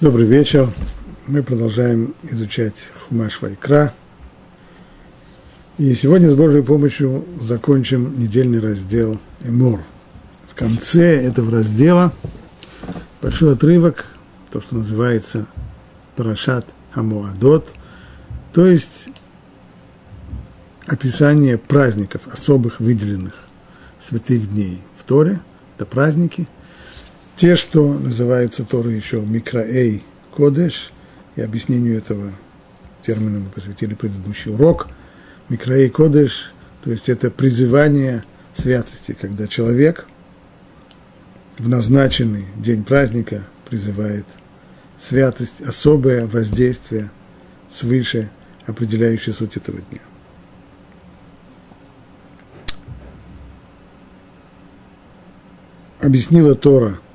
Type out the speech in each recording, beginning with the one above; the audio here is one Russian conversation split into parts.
Добрый вечер. Мы продолжаем изучать Хумаш Вайкра. И сегодня с Божьей помощью закончим недельный раздел Эмор. В конце этого раздела большой отрывок, то, что называется Парашат Хамуадот, то есть описание праздников, особых выделенных святых дней в Торе, это праздники – те, что называются Торы еще микроэй кодеш, и объяснению этого термина мы посвятили предыдущий урок. Микроэй кодеш, то есть это призывание святости, когда человек в назначенный день праздника призывает святость, особое воздействие свыше, определяющее суть этого дня. Объяснила Тора –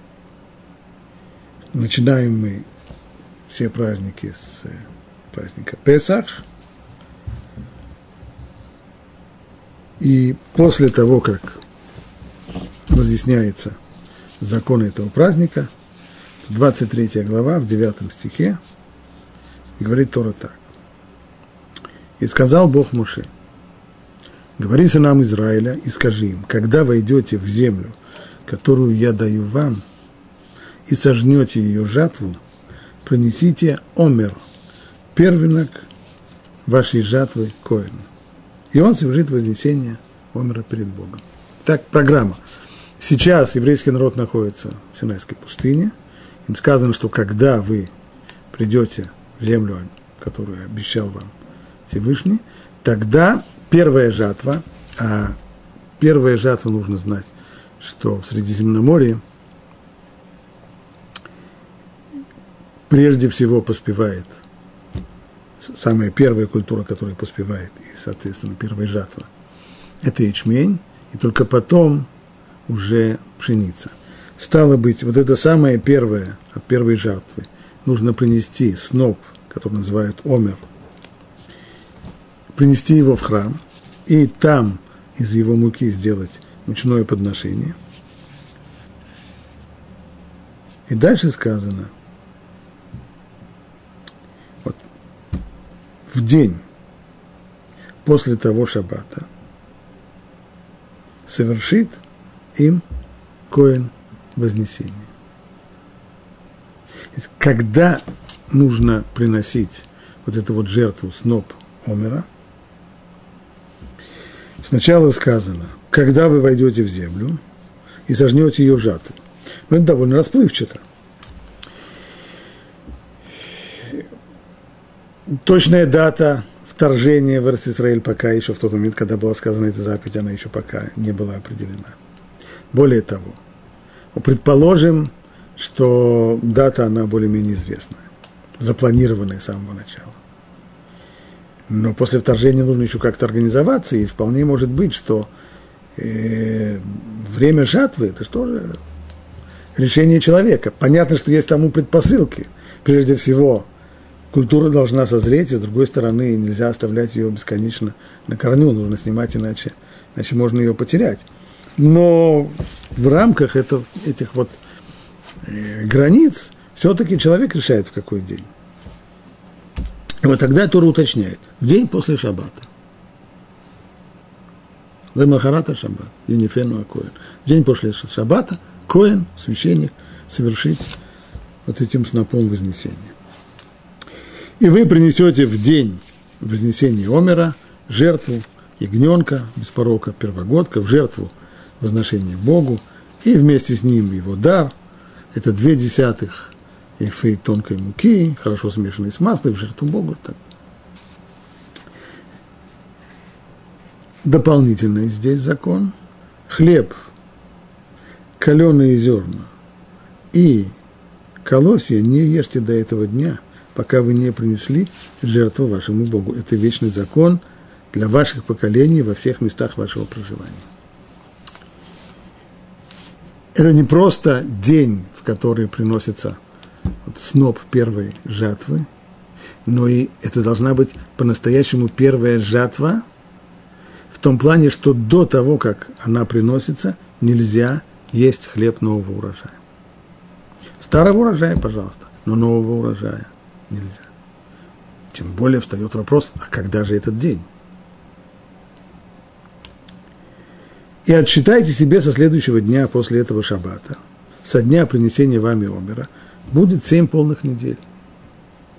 Начинаем мы все праздники с э, праздника Песах. И после того, как разъясняется закон этого праздника, 23 глава в 9 стихе говорит Тора так. «И сказал Бог Муше, говори сынам Израиля и скажи им, когда войдете в землю, которую я даю вам – и сожнете ее жатву, принесите омер, первенок вашей жатвы коину. И он совершит вознесение омера перед Богом. Так, программа. Сейчас еврейский народ находится в Синайской пустыне. Им сказано, что когда вы придете в землю, которую обещал вам Всевышний, тогда первая жатва, а первая жатва нужно знать, что в Средиземноморье – прежде всего поспевает, самая первая культура, которая поспевает, и, соответственно, первая жатва, это ячмень, и только потом уже пшеница. Стало быть, вот это самое первое от первой жатвы нужно принести сноп, который называют омер, принести его в храм, и там из его муки сделать мучное подношение. И дальше сказано – в день после того шаббата совершит им коин вознесение. Когда нужно приносить вот эту вот жертву сноп Омера, сначала сказано, когда вы войдете в землю и сожнете ее жатву. Но это довольно расплывчато – точная дата вторжения в Израиль пока еще в тот момент, когда была сказана эта заповедь, она еще пока не была определена. Более того, предположим, что дата, она более-менее известная, запланированная с самого начала. Но после вторжения нужно еще как-то организоваться, и вполне может быть, что э, время жатвы – это что же решение человека. Понятно, что есть тому предпосылки. Прежде всего, культура должна созреть, и с другой стороны нельзя оставлять ее бесконечно на корню, нужно снимать, иначе, иначе можно ее потерять. Но в рамках это, этих вот э, границ все-таки человек решает, в какой день. И вот тогда Тура уточняет, в день после шаббата. Лемахарата шаббат, Енифену Акоин. В день после шаббата Коин, священник, совершит вот этим снопом вознесения. И вы принесете в день вознесения Омера жертву ягненка без порока, первогодка, в жертву возношения Богу, и вместе с ним его дар, это две десятых эфы тонкой муки, хорошо смешанной с маслом, в жертву Богу. Так. Дополнительный здесь закон. Хлеб, каленые зерна и колосья не ешьте до этого дня – пока вы не принесли жертву вашему Богу. Это вечный закон для ваших поколений во всех местах вашего проживания. Это не просто день, в который приносится вот сноп первой жатвы, но и это должна быть по-настоящему первая жатва в том плане, что до того, как она приносится, нельзя есть хлеб нового урожая. Старого урожая, пожалуйста, но нового урожая нельзя. Тем более встает вопрос, а когда же этот день? И отсчитайте себе со следующего дня после этого шаббата, со дня принесения вами омера, будет семь полных недель.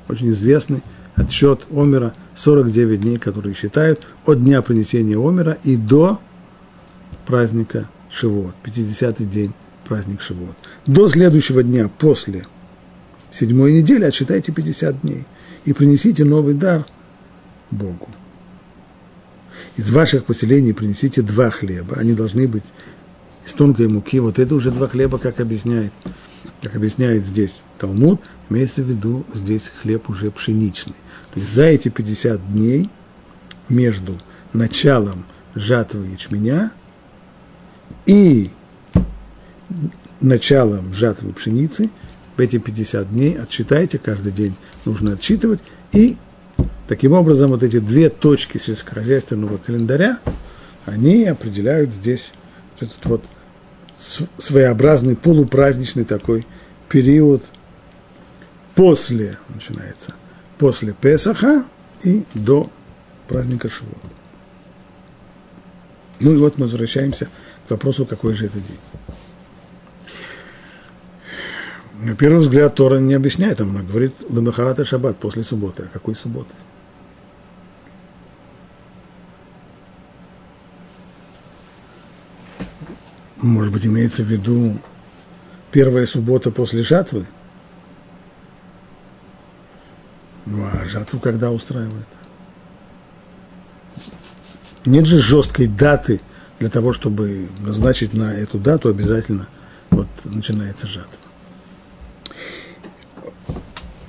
Очень известный отсчет омера, 49 дней, которые считают от дня принесения омера и до праздника Шивот, 50-й день праздник Шивот. До следующего дня, после седьмой недели, отсчитайте 50 дней и принесите новый дар Богу. Из ваших поселений принесите два хлеба. Они должны быть из тонкой муки. Вот это уже два хлеба, как объясняет, как объясняет здесь Талмуд, имеется в виду здесь хлеб уже пшеничный. То есть за эти 50 дней между началом жатвы ячменя и началом жатвы пшеницы, в эти 50 дней отсчитайте, каждый день нужно отсчитывать, и таким образом вот эти две точки сельскохозяйственного календаря, они определяют здесь этот вот своеобразный полупраздничный такой период после, начинается, после Песаха и до праздника Шивот. Ну и вот мы возвращаемся к вопросу, какой же это день. На первый взгляд Тора не объясняет, она говорит Ламахарата Шаббат после субботы. А какой субботы? Может быть, имеется в виду первая суббота после жатвы? Ну, а жатву когда устраивает? Нет же жесткой даты для того, чтобы назначить на эту дату обязательно вот начинается жатва.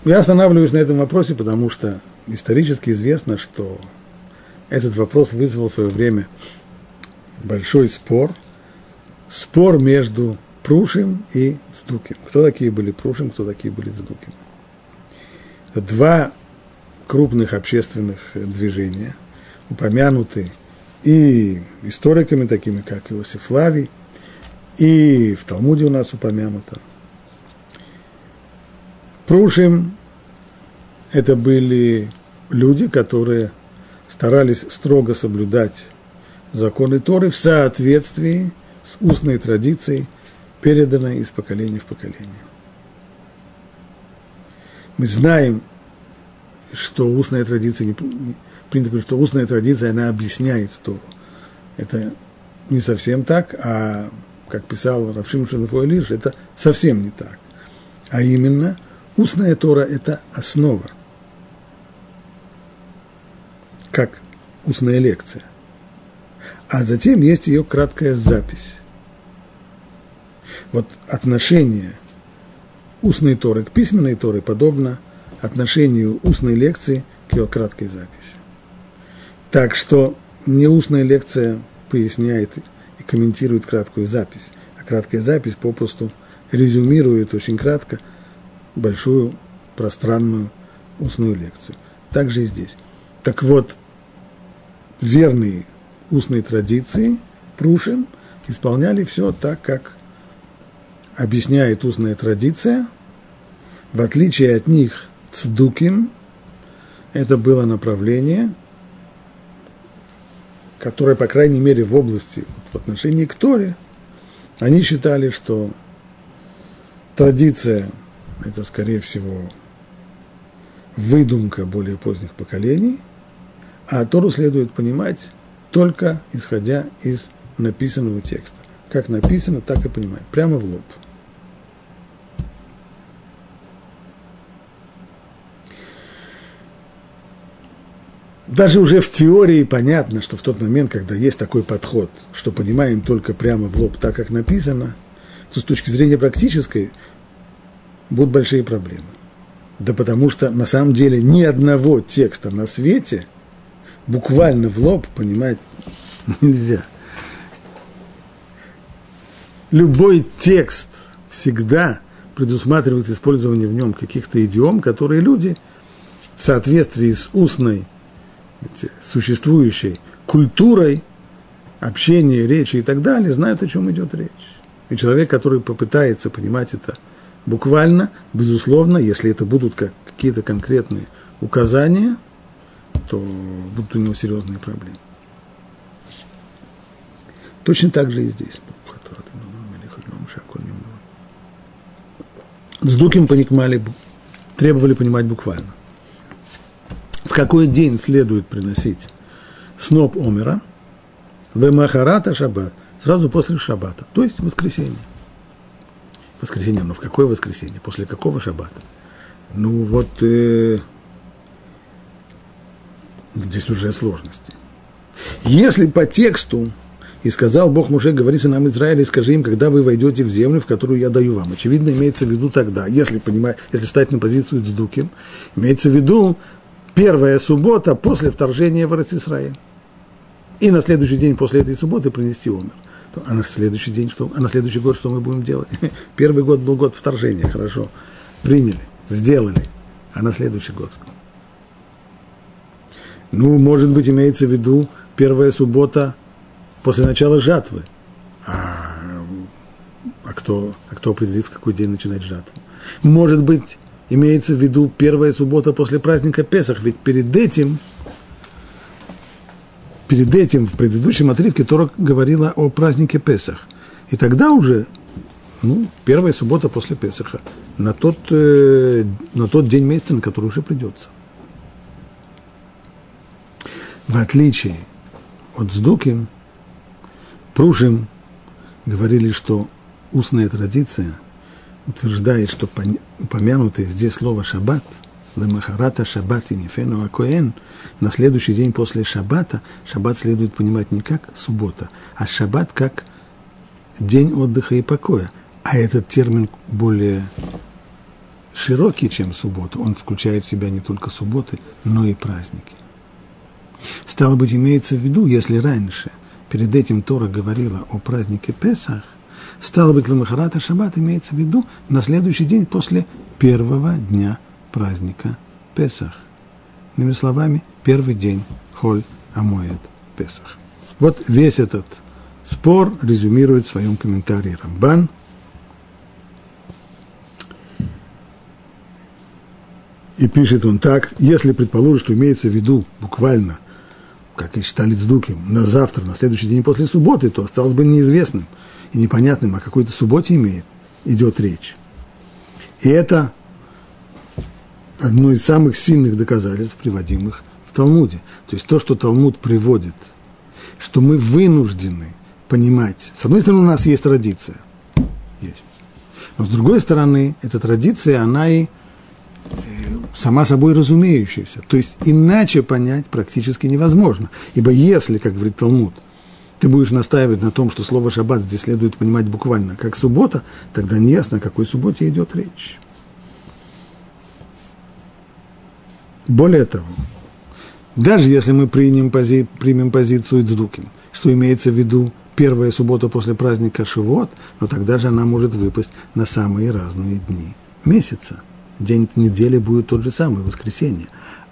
Я останавливаюсь на этом вопросе, потому что исторически известно, что этот вопрос вызвал в свое время большой спор, спор между Прушим и Цдуким. Кто такие были Прушим, кто такие были Цдуким. Два крупных общественных движения, упомянуты и историками, такими как Иосиф Лавий, и в Талмуде у нас упомянуто – Прушим – это были люди, которые старались строго соблюдать законы Торы в соответствии с устной традицией, переданной из поколения в поколение. Мы знаем, что устная традиция, не, принято что устная традиция, она объясняет Тору. Это не совсем так, а, как писал Равшим Шенафуэлиш, это совсем не так. А именно, Устная Тора – это основа, как устная лекция. А затем есть ее краткая запись. Вот отношение устной Торы к письменной Торе подобно отношению устной лекции к ее краткой записи. Так что не устная лекция поясняет и комментирует краткую запись, а краткая запись попросту резюмирует очень кратко – большую пространную устную лекцию. Также и здесь. Так вот, верные устной традиции Прушим исполняли все так, как объясняет устная традиция. В отличие от них Цдуким – это было направление, которое, по крайней мере, в области, в отношении к Торе, они считали, что традиция – это, скорее всего, выдумка более поздних поколений, а Тору следует понимать только исходя из написанного текста. Как написано, так и понимать. Прямо в лоб. Даже уже в теории понятно, что в тот момент, когда есть такой подход, что понимаем только прямо в лоб так, как написано, то с точки зрения практической будут большие проблемы. Да потому что на самом деле ни одного текста на свете буквально в лоб понимать нельзя. Любой текст всегда предусматривает использование в нем каких-то идиом, которые люди в соответствии с устной, существующей культурой общения, речи и так далее, знают, о чем идет речь. И человек, который попытается понимать это буквально, безусловно, если это будут как какие-то конкретные указания, то будут у него серьезные проблемы. Точно так же и здесь. С Дуким поникмали, требовали понимать буквально. В какой день следует приносить сноп Омера? Лемахарата Шаббат. Сразу после Шаббата, то есть воскресенье. Воскресенье, но в какое воскресенье? После какого Шаббата? Ну вот э, здесь уже сложности. Если по тексту и сказал Бог Муше, говори нам Израиля, и скажи им, когда вы войдете в землю, в которую я даю вам. Очевидно, имеется в виду тогда, если, понимать, если встать на позицию Дздуким, имеется в виду первая суббота после вторжения в Израиль. И на следующий день после этой субботы принести умер. А на следующий день что? А на следующий год что мы будем делать? Первый год был год вторжения, хорошо. Приняли, сделали. А на следующий год? Ну, может быть, имеется в виду первая суббота после начала жатвы. А, а, кто, а кто определит, в какой день начинать жатву? Может быть, имеется в виду первая суббота после праздника Песах, ведь перед этим, перед этим в предыдущем отрывке Тора говорила о празднике Песах. И тогда уже, ну, первая суббота после Песаха, на тот, э, на тот день месяца, на который уже придется. В отличие от Сдуким, Пружим говорили, что устная традиция утверждает, что упомянутое здесь слово «шаббат», «лемахарата шаббат и нефену акоэн», на следующий день после шаббата, шаббат следует понимать не как суббота, а шаббат как день отдыха и покоя. А этот термин более широкий, чем суббота. Он включает в себя не только субботы, но и праздники. Стало быть, имеется в виду, если раньше – перед этим Тора говорила о празднике Песах, стало быть, Ламахарата Шаббат имеется в виду на следующий день после первого дня праздника Песах. Иными словами, первый день Холь Амоед Песах. Вот весь этот спор резюмирует в своем комментарии Рамбан. И пишет он так, если предположить, что имеется в виду буквально как и считали Цдуки, на завтра, на следующий день после субботы, то осталось бы неизвестным и непонятным, о какой-то субботе имеет, идет речь. И это одно из самых сильных доказательств, приводимых в Талмуде. То есть то, что Талмуд приводит, что мы вынуждены понимать. С одной стороны, у нас есть традиция. Есть. Но с другой стороны, эта традиция, она и сама собой разумеющаяся. То есть иначе понять практически невозможно. Ибо если, как говорит Талмуд, ты будешь настаивать на том, что слово «шаббат» здесь следует понимать буквально как «суббота», тогда неясно, о какой субботе идет речь. Более того, даже если мы примем, пози, примем позицию Цдуким, что имеется в виду первая суббота после праздника Шивот, но тогда же она может выпасть на самые разные дни месяца – день недели будет тот же самый, воскресенье.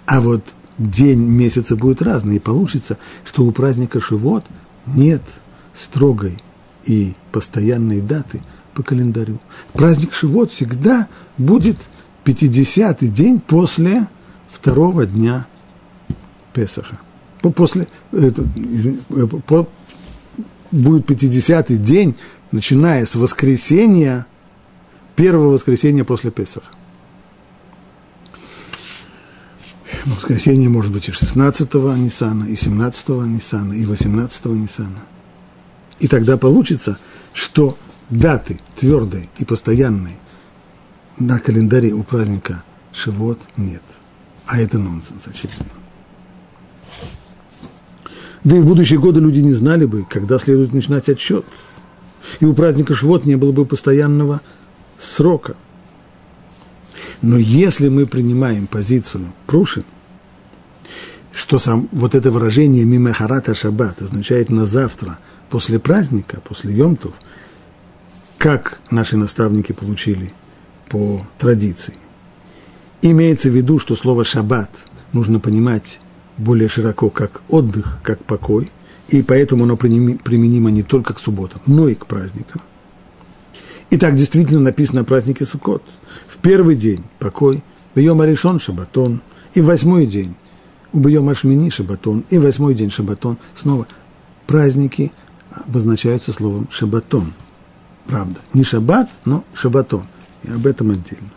А вот день месяца будет разный, и получится, что у праздника Шивот нет строгой и постоянной даты по календарю. Праздник Шивот всегда будет 50-й день после второго дня Песаха. После, это, по, будет 50-й день, начиная с воскресенья, первого воскресенья после Песаха. воскресенье может быть и 16-го Ниссана, и 17-го Ниссана, и 18-го Ниссана. И тогда получится, что даты твердые и постоянные на календаре у праздника Шивот нет. А это нонсенс, очевидно. Да и в будущие годы люди не знали бы, когда следует начинать отсчет. И у праздника Шивот не было бы постоянного срока. Но если мы принимаем позицию Прушин, что сам вот это выражение «мимехарата шаббат» означает «на завтра», после праздника, после Йомтов, как наши наставники получили по традиции. Имеется в виду, что слово «шаббат» нужно понимать более широко как отдых, как покой, и поэтому оно применимо не только к субботам, но и к праздникам. И так действительно написано о празднике Суккот. В первый день покой, в Аришон Шабатон, и в восьмой день в Ашмини Шабатон, и в восьмой день Шабатон. Снова праздники обозначаются словом Шабатон. Правда, не Шаббат, но Шабатон. И об этом отдельно.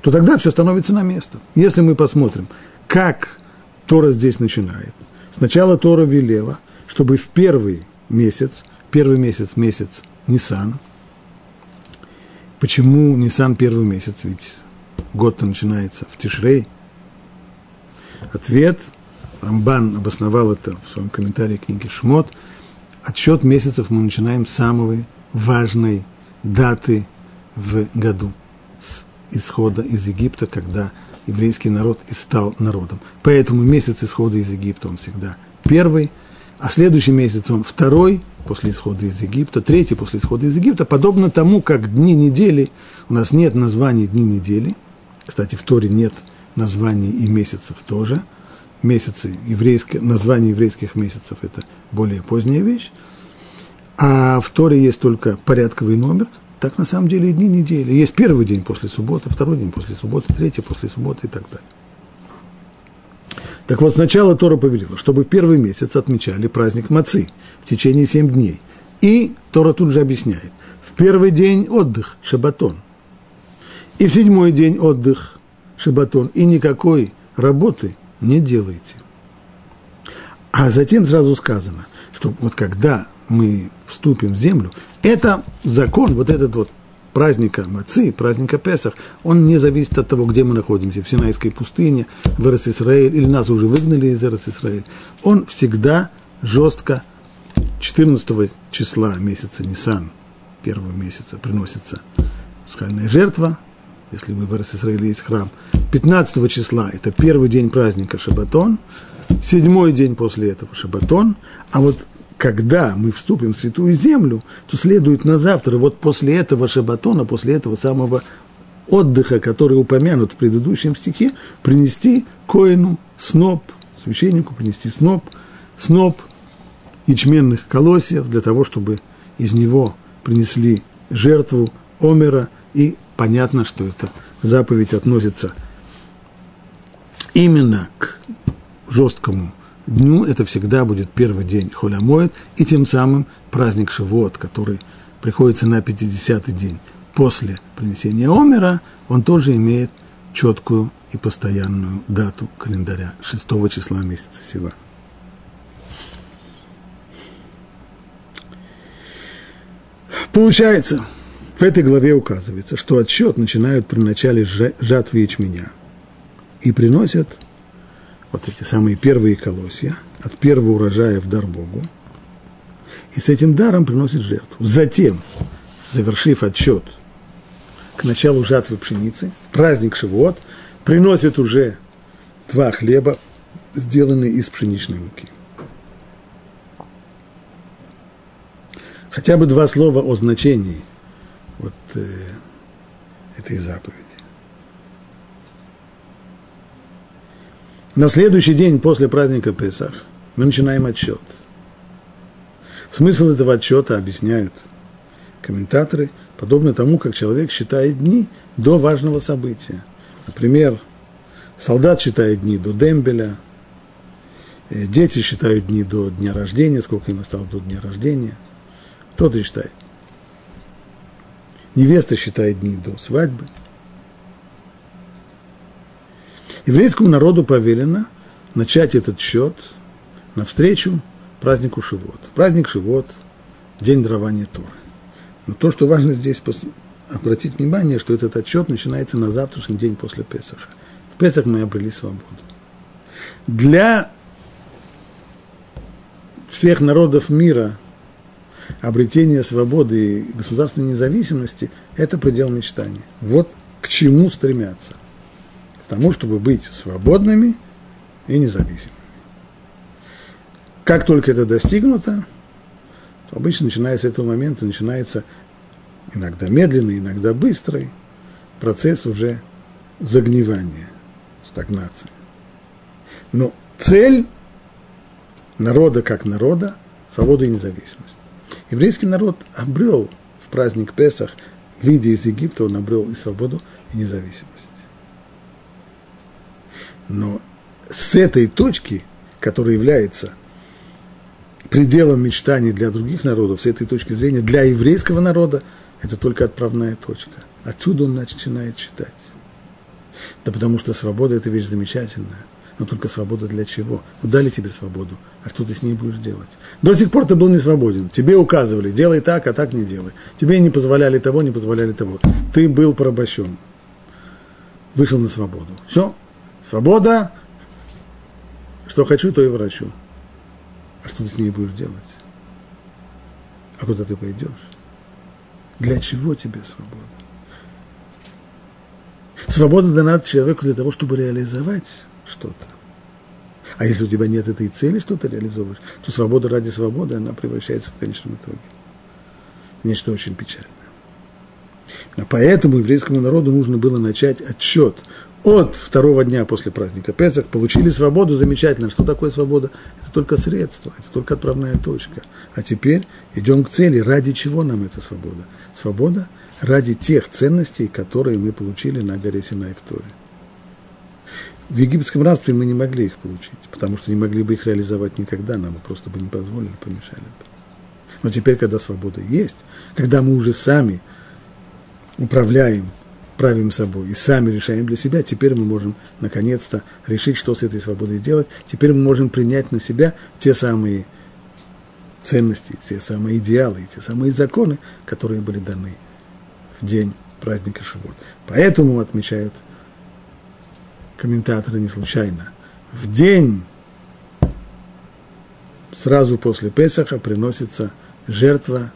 То тогда все становится на место. Если мы посмотрим, как Тора здесь начинает. Сначала Тора велела, чтобы в первый месяц, первый месяц, месяц Нисан, Почему Нисан первый месяц? Ведь год-то начинается в Тишрей. Ответ, Рамбан обосновал это в своем комментарии книги Шмот. Отсчет месяцев мы начинаем с самой важной даты в году, исхода из Египта, когда еврейский народ и стал народом. Поэтому месяц исхода из Египта он всегда первый, а следующий месяц он второй – после исхода из Египта, третий после исхода из Египта, подобно тому, как дни недели, у нас нет названий дни недели, кстати, в Торе нет названий и месяцев тоже, месяцы, еврейские, название еврейских месяцев – это более поздняя вещь, а в Торе есть только порядковый номер, так на самом деле и дни недели. Есть первый день после субботы, второй день после субботы, третий после субботы и так далее. Так вот, сначала Тора повелела, чтобы в первый месяц отмечали праздник Мацы в течение семь дней. И Тора тут же объясняет. В первый день отдых, шабатон. И в седьмой день отдых, шабатон. И никакой работы не делайте. А затем сразу сказано, что вот когда мы вступим в землю, это закон, вот этот вот праздника Мацы, праздника Песах, он не зависит от того, где мы находимся, в Синайской пустыне, в Эрос-Исраэль, или нас уже выгнали из Эрос-Исраэль. Он всегда жестко 14 числа месяца Нисан, первого месяца, приносится скальная жертва, если мы в Эрос-Исраэле есть храм. 15 числа – это первый день праздника Шабатон, седьмой день после этого Шабатон, а вот когда мы вступим в Святую Землю, то следует на завтра, вот после этого шабатона, после этого самого отдыха, который упомянут в предыдущем стихе, принести коину сноп, священнику принести сноп, сноп ячменных колосьев для того, чтобы из него принесли жертву омера, и понятно, что эта заповедь относится именно к жесткому дню это всегда будет первый день Холямоид, и тем самым праздник Шивот, который приходится на 50-й день после принесения Омера, он тоже имеет четкую и постоянную дату календаря 6 числа месяца Сива. Получается, в этой главе указывается, что отсчет начинают при начале жатвы ячменя и приносят вот эти самые первые колосья от первого урожая в дар Богу, и с этим даром приносит жертву. Затем, завершив отчет к началу жатвы пшеницы, праздник Шивот, приносит уже два хлеба, сделанные из пшеничной муки. Хотя бы два слова о значении вот, э, этой заповеди. На следующий день после праздника Песах мы начинаем отчет. Смысл этого отчета объясняют комментаторы, подобно тому, как человек считает дни до важного события. Например, солдат считает дни до дембеля, э, дети считают дни до дня рождения, сколько им осталось до дня рождения. Кто-то считает. Невеста считает дни до свадьбы – Еврейскому народу повелено начать этот счет навстречу празднику Шивот. Праздник Шивот – день дарования Торы. Но то, что важно здесь обратить внимание, что этот отчет начинается на завтрашний день после Песаха. В Песах мы обрели свободу. Для всех народов мира обретение свободы и государственной независимости – это предел мечтания. Вот к чему стремятся – тому, чтобы быть свободными и независимыми. Как только это достигнуто, то обычно, начиная с этого момента, начинается иногда медленный, иногда быстрый процесс уже загнивания, стагнации. Но цель народа как народа – свобода и независимость. Еврейский народ обрел в праздник Песах Выйдя из Египта, он обрел и свободу, и независимость. Но с этой точки, которая является пределом мечтаний для других народов, с этой точки зрения, для еврейского народа, это только отправная точка. Отсюда он начинает читать. Да потому что свобода – это вещь замечательная. Но только свобода для чего? Ну, дали тебе свободу, а что ты с ней будешь делать? До сих пор ты был не свободен. Тебе указывали, делай так, а так не делай. Тебе не позволяли того, не позволяли того. Ты был порабощен. Вышел на свободу. Все. Свобода. Что хочу, то и врачу. А что ты с ней будешь делать? А куда ты пойдешь? Для чего тебе свобода? Свобода дана человеку для того, чтобы реализовать что-то. А если у тебя нет этой цели, что ты реализовываешь, то свобода ради свободы, она превращается в конечном итоге нечто очень печальное. Поэтому еврейскому народу нужно было начать отчет от второго дня после праздника Песах, получили свободу, замечательно. Что такое свобода? Это только средство, это только отправная точка. А теперь идем к цели. Ради чего нам эта свобода? Свобода ради тех ценностей, которые мы получили на горе Синай в Торе. В египетском рабстве мы не могли их получить, потому что не могли бы их реализовать никогда, нам бы просто бы не позволили, помешали бы. Но теперь, когда свобода есть, когда мы уже сами управляем, правим собой и сами решаем для себя, теперь мы можем наконец-то решить, что с этой свободой делать. Теперь мы можем принять на себя те самые ценности, те самые идеалы, те самые законы, которые были даны в день праздника Шивот. Поэтому отмечают комментаторы не случайно. В день сразу после Песаха приносится жертва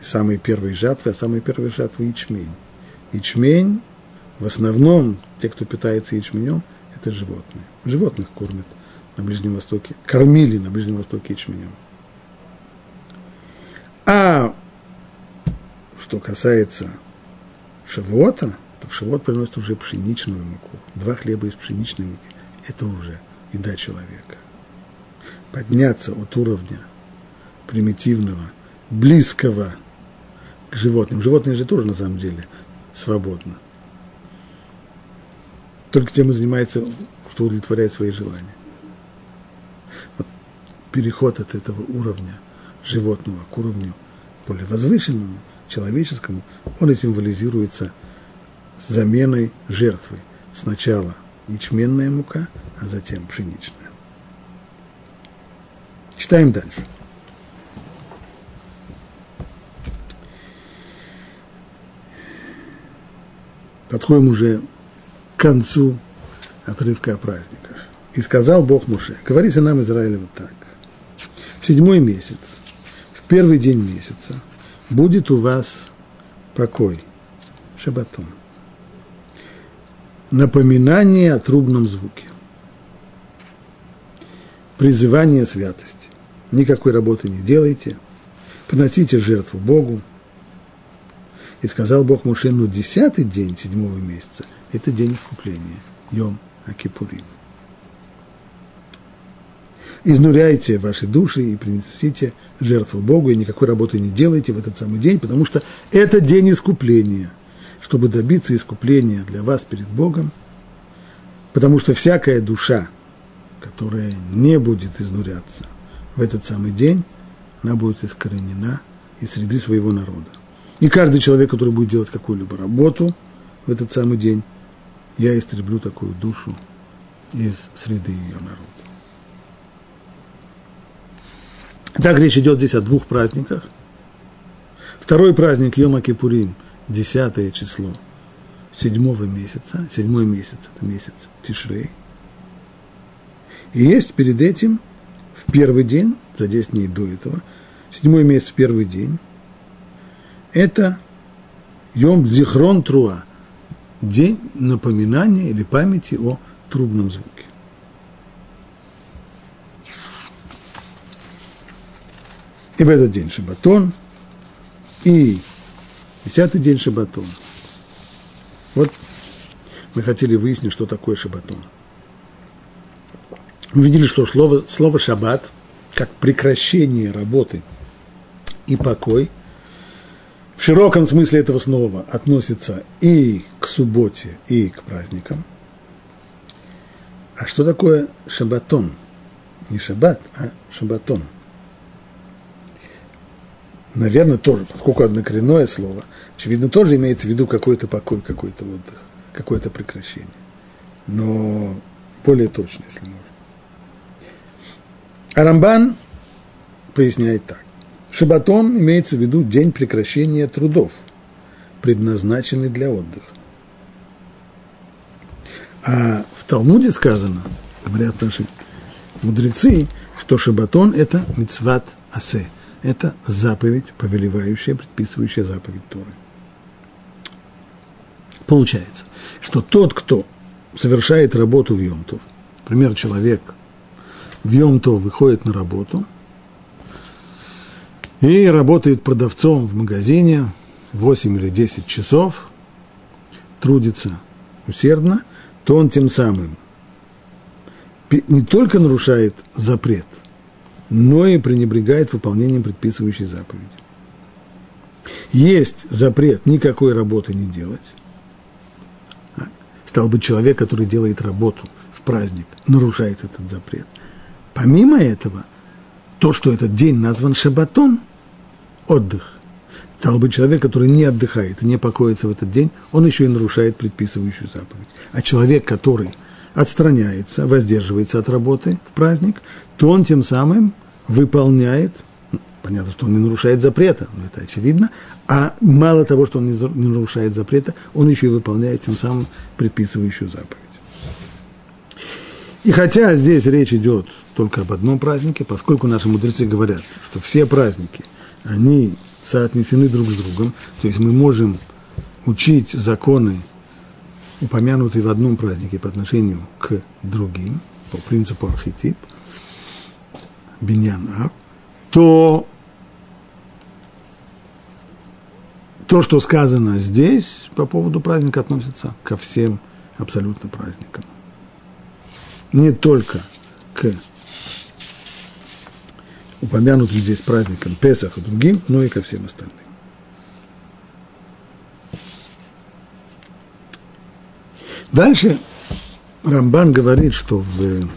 самой первой жатвы, а самой первой жатвы ячмень. Ячмень, в основном, те, кто питается ячменем, это животные. Животных кормят на Ближнем Востоке, кормили на Ближнем Востоке ячменем. А что касается шавота, то в шавот приносят уже пшеничную муку. Два хлеба из пшеничной муки – это уже еда человека. Подняться от уровня примитивного, близкого к животным. Животные же тоже на самом деле свободно. Только тем и занимается, что удовлетворяет свои желания. Вот переход от этого уровня животного к уровню более возвышенному, человеческому, он и символизируется заменой жертвы. Сначала ячменная мука, а затем пшеничная. Читаем дальше. Подходим уже к концу отрывка о праздниках. И сказал Бог Муше, говорите нам, Израиль, вот так. В седьмой месяц, в первый день месяца, будет у вас покой, шабатон. Напоминание о трубном звуке. Призывание святости. Никакой работы не делайте. Приносите жертву Богу, и сказал Бог Муше, ну, десятый день седьмого месяца – это день искупления, Йом Акипурим. Изнуряйте ваши души и принесите жертву Богу, и никакой работы не делайте в этот самый день, потому что это день искупления. Чтобы добиться искупления для вас перед Богом, потому что всякая душа, которая не будет изнуряться в этот самый день, она будет искоренена из среды своего народа. И каждый человек, который будет делать какую-либо работу в этот самый день, я истреблю такую душу из среды ее народа. Так речь идет здесь о двух праздниках. Второй праздник Йома Кипурим, десятое число седьмого месяца. Седьмой месяц – это месяц Тишрей. И есть перед этим, в первый день, за 10 дней до этого, седьмой месяц в первый день, это Йом Зихрон Труа, день напоминания или памяти о трубном звуке. И в этот день Шабатон, и десятый день Шабатон. Вот мы хотели выяснить, что такое Шабатон. Мы видели, что слово, слово «шаббат», как прекращение работы и покой – широком смысле этого слова относится и к субботе, и к праздникам. А что такое шабатон? Не шаббат, а шабатон. Наверное, тоже, поскольку однокоренное слово, очевидно, тоже имеется в виду какой-то покой, какой-то отдых, какое-то прекращение. Но более точно, если можно. Арамбан поясняет так. Шабатон имеется в виду день прекращения трудов, предназначенный для отдыха. А в Талмуде сказано, говорят наши мудрецы, что шабатон – это мицват асе, это заповедь, повелевающая, предписывающая заповедь Торы. Получается, что тот, кто совершает работу в Йомтов, например, человек в Йомтов выходит на работу – и работает продавцом в магазине 8 или 10 часов, трудится усердно, то он тем самым не только нарушает запрет, но и пренебрегает выполнением предписывающей заповеди. Есть запрет никакой работы не делать. Стал быть, человек, который делает работу в праздник, нарушает этот запрет. Помимо этого, то, что этот день назван шабатон, отдых. Стал быть, человек, который не отдыхает не покоится в этот день, он еще и нарушает предписывающую заповедь. А человек, который отстраняется, воздерживается от работы в праздник, то он тем самым выполняет, ну, понятно, что он не нарушает запрета, но это очевидно, а мало того, что он не нарушает запрета, он еще и выполняет тем самым предписывающую заповедь. И хотя здесь речь идет только об одном празднике, поскольку наши мудрецы говорят, что все праздники – они соотнесены друг с другом, то есть мы можем учить законы, упомянутые в одном празднике по отношению к другим, по принципу архетип, биньян ав, то то, что сказано здесь по поводу праздника, относится ко всем абсолютно праздникам. Не только к упомянутым здесь праздникам Песах и другим, но и ко всем остальным. Дальше Рамбан говорит, что в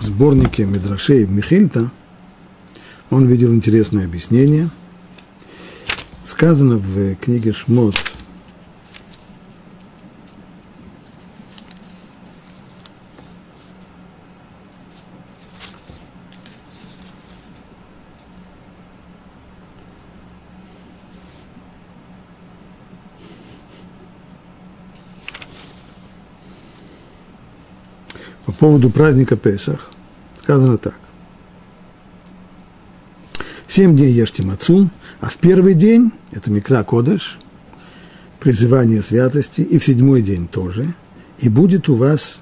сборнике Медрашей Михильта он видел интересное объяснение. Сказано в книге Шмот поводу праздника Песах сказано так. Семь дней ешьте мацу, а в первый день, это Микра Кодыш, призывание святости, и в седьмой день тоже, и будет у вас,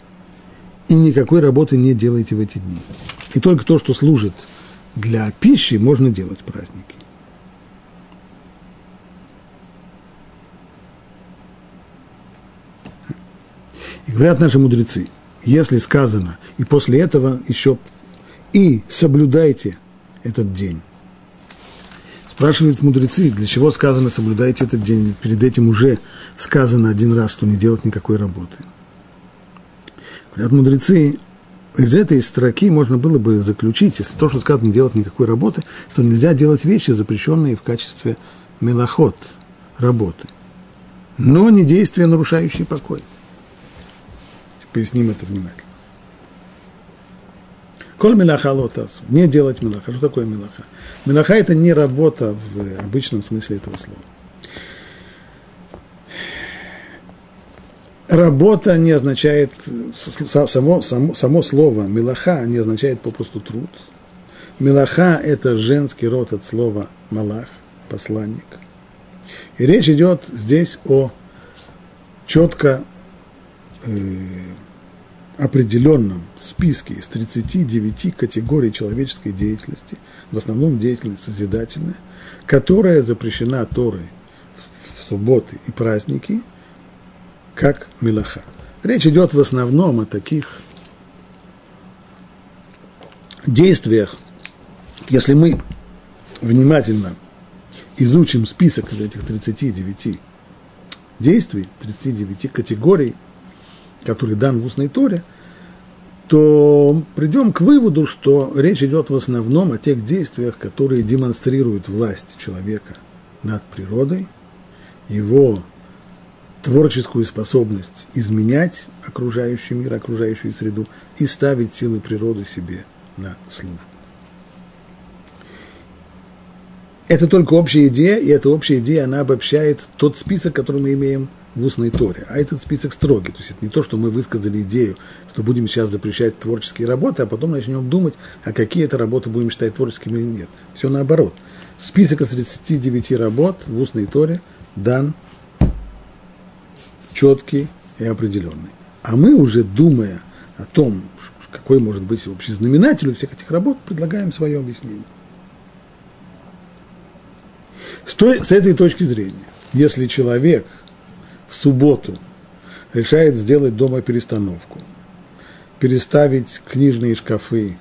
и никакой работы не делайте в эти дни. И только то, что служит для пищи, можно делать праздники. И говорят наши мудрецы – если сказано, и после этого еще и соблюдайте этот день. Спрашивают мудрецы, для чего сказано соблюдайте этот день, ведь перед этим уже сказано один раз, что не делать никакой работы. Говорят мудрецы, из этой строки можно было бы заключить, если то, что сказано не делать никакой работы, что нельзя делать вещи, запрещенные в качестве мелоход, работы, но не действия, нарушающие покой. Поясним это внимательно. Коль мелаха лотас. Не делать мелаха. Что такое мелаха? Мелаха – это не работа в обычном смысле этого слова. Работа не означает, само, само, само слово мелаха не означает попросту труд. Мелаха – это женский род от слова малах, посланник. И речь идет здесь о четко э, определенном списке из 39 категорий человеческой деятельности, в основном деятельность созидательная, которая запрещена Торой в субботы и праздники, как милаха. Речь идет в основном о таких действиях, если мы внимательно изучим список из этих 39 действий, 39 категорий, которые дан в устной торе, то придем к выводу, что речь идет в основном о тех действиях, которые демонстрируют власть человека над природой, его творческую способность изменять окружающий мир, окружающую среду и ставить силы природы себе на службу. Это только общая идея, и эта общая идея, она обобщает тот список, который мы имеем в устной торе. А этот список строгий. То есть это не то, что мы высказали идею, что будем сейчас запрещать творческие работы, а потом начнем думать, а какие это работы будем считать творческими или нет. Все наоборот. Список из 39 работ в устной торе дан четкий и определенный. А мы уже, думая о том, какой может быть общий знаменатель у всех этих работ, предлагаем свое объяснение. С, той, с этой точки зрения, если человек в субботу решает сделать дома перестановку, переставить книжные шкафы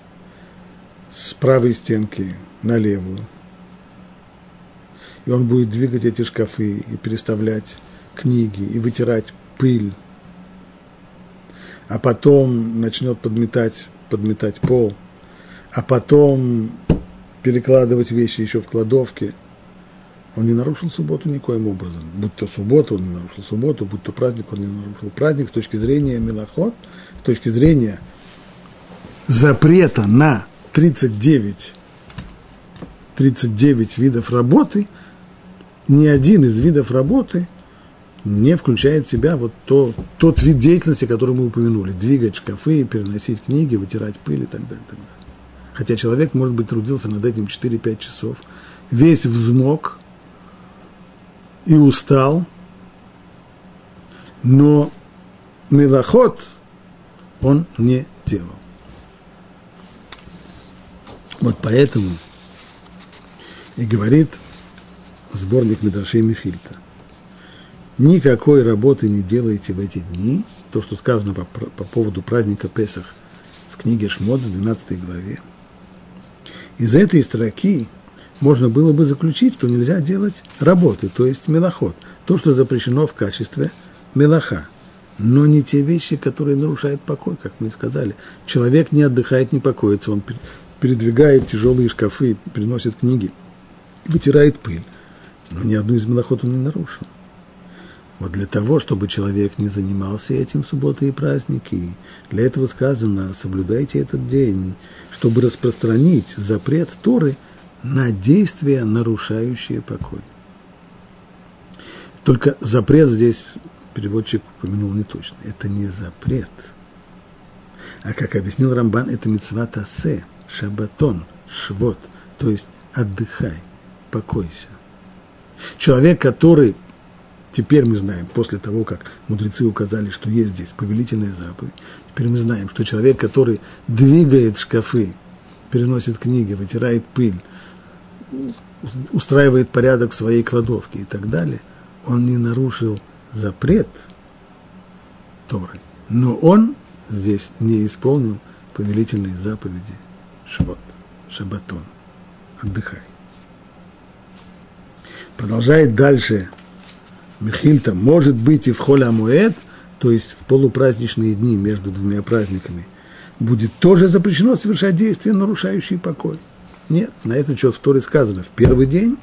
с правой стенки на левую, и он будет двигать эти шкафы и переставлять книги, и вытирать пыль, а потом начнет подметать, подметать пол, а потом перекладывать вещи еще в кладовке – он не нарушил субботу никоим образом. Будь то суббота, он не нарушил субботу, будь то праздник, он не нарушил праздник. С точки зрения мелоход, с точки зрения запрета на 39, 39 видов работы, ни один из видов работы не включает в себя вот то, тот вид деятельности, который мы упомянули. Двигать шкафы, переносить книги, вытирать пыль и так далее. И так далее. Хотя человек, может быть, трудился над этим 4-5 часов, весь взмок – и устал, но мелоход он не делал. Вот поэтому и говорит сборник Медрашей Михильта. Никакой работы не делайте в эти дни, то, что сказано по, по поводу праздника Песах в книге Шмот в 12 главе. Из этой строки можно было бы заключить, что нельзя делать работы, то есть мелоход, то, что запрещено в качестве мелоха, но не те вещи, которые нарушают покой, как мы и сказали. Человек не отдыхает, не покоится, он передвигает тяжелые шкафы, приносит книги, вытирает пыль, но ни одну из мелоход он не нарушил. Вот для того, чтобы человек не занимался этим в субботы и праздники, для этого сказано, соблюдайте этот день, чтобы распространить запрет Торы – на действия, нарушающие покой. Только запрет здесь переводчик упомянул не точно. Это не запрет. А как объяснил Рамбан, это мецва тасе, шабатон, швот, то есть отдыхай, покойся. Человек, который, теперь мы знаем, после того, как мудрецы указали, что есть здесь повелительная заповедь, теперь мы знаем, что человек, который двигает шкафы, переносит книги, вытирает пыль, устраивает порядок в своей кладовке и так далее, он не нарушил запрет Торы, но он здесь не исполнил повелительные заповеди Швот, Шабатон, отдыхай. Продолжает дальше Михильта, может быть и в холе Амуэд, то есть в полупраздничные дни между двумя праздниками, будет тоже запрещено совершать действия, нарушающие покой – нет, на этот счет в Торе сказано, в первый день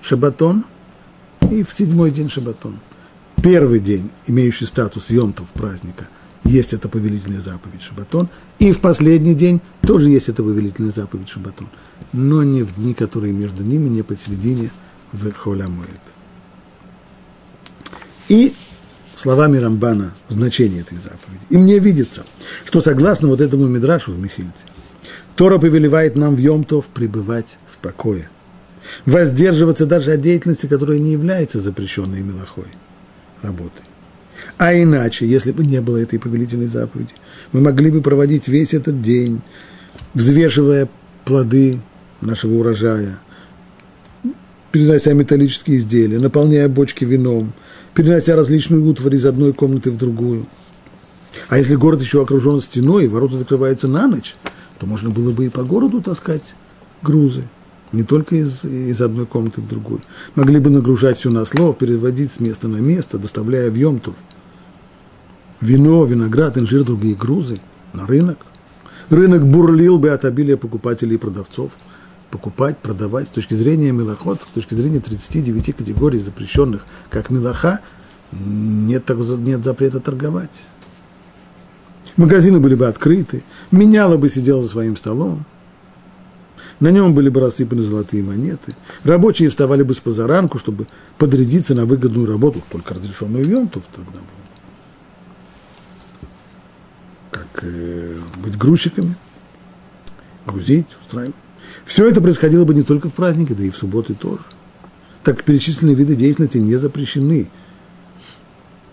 шабатон и в седьмой день шабатон. Первый день, имеющий статус Йомтов праздника, есть это повелительная заповедь шабатон, и в последний день тоже есть это повелительная заповедь шабатон, но не в дни, которые между ними, не посередине в Холямуэт. И словами Рамбана значение этой заповеди. И мне видится, что согласно вот этому Мидрашу в Михильте, Тора повелевает нам в Йомтов пребывать в покое. Воздерживаться даже от деятельности, которая не является запрещенной мелохой работой. А иначе, если бы не было этой повелительной заповеди, мы могли бы проводить весь этот день, взвешивая плоды нашего урожая, перенося металлические изделия, наполняя бочки вином, перенося различную утварь из одной комнаты в другую. А если город еще окружен стеной, ворота закрываются на ночь – то можно было бы и по городу таскать грузы. не только из, из одной комнаты в другую. Могли бы нагружать все на слов, переводить с места на место, доставляя в Йомтов вино, виноград, инжир, другие грузы на рынок. Рынок бурлил бы от обилия покупателей и продавцов. Покупать, продавать. С точки зрения мелоход, с точки зрения 39 категорий запрещенных, как мелоха, нет, нет запрета торговать. Магазины были бы открыты, меняло бы сидел за своим столом. На нем были бы рассыпаны золотые монеты. Рабочие вставали бы с позаранку, чтобы подрядиться на выгодную работу, только разрешенную в Йонтов тогда было. Как э, быть грузчиками, грузить, устраивать. Все это происходило бы не только в праздники, да и в субботы тоже. Так перечисленные виды деятельности не запрещены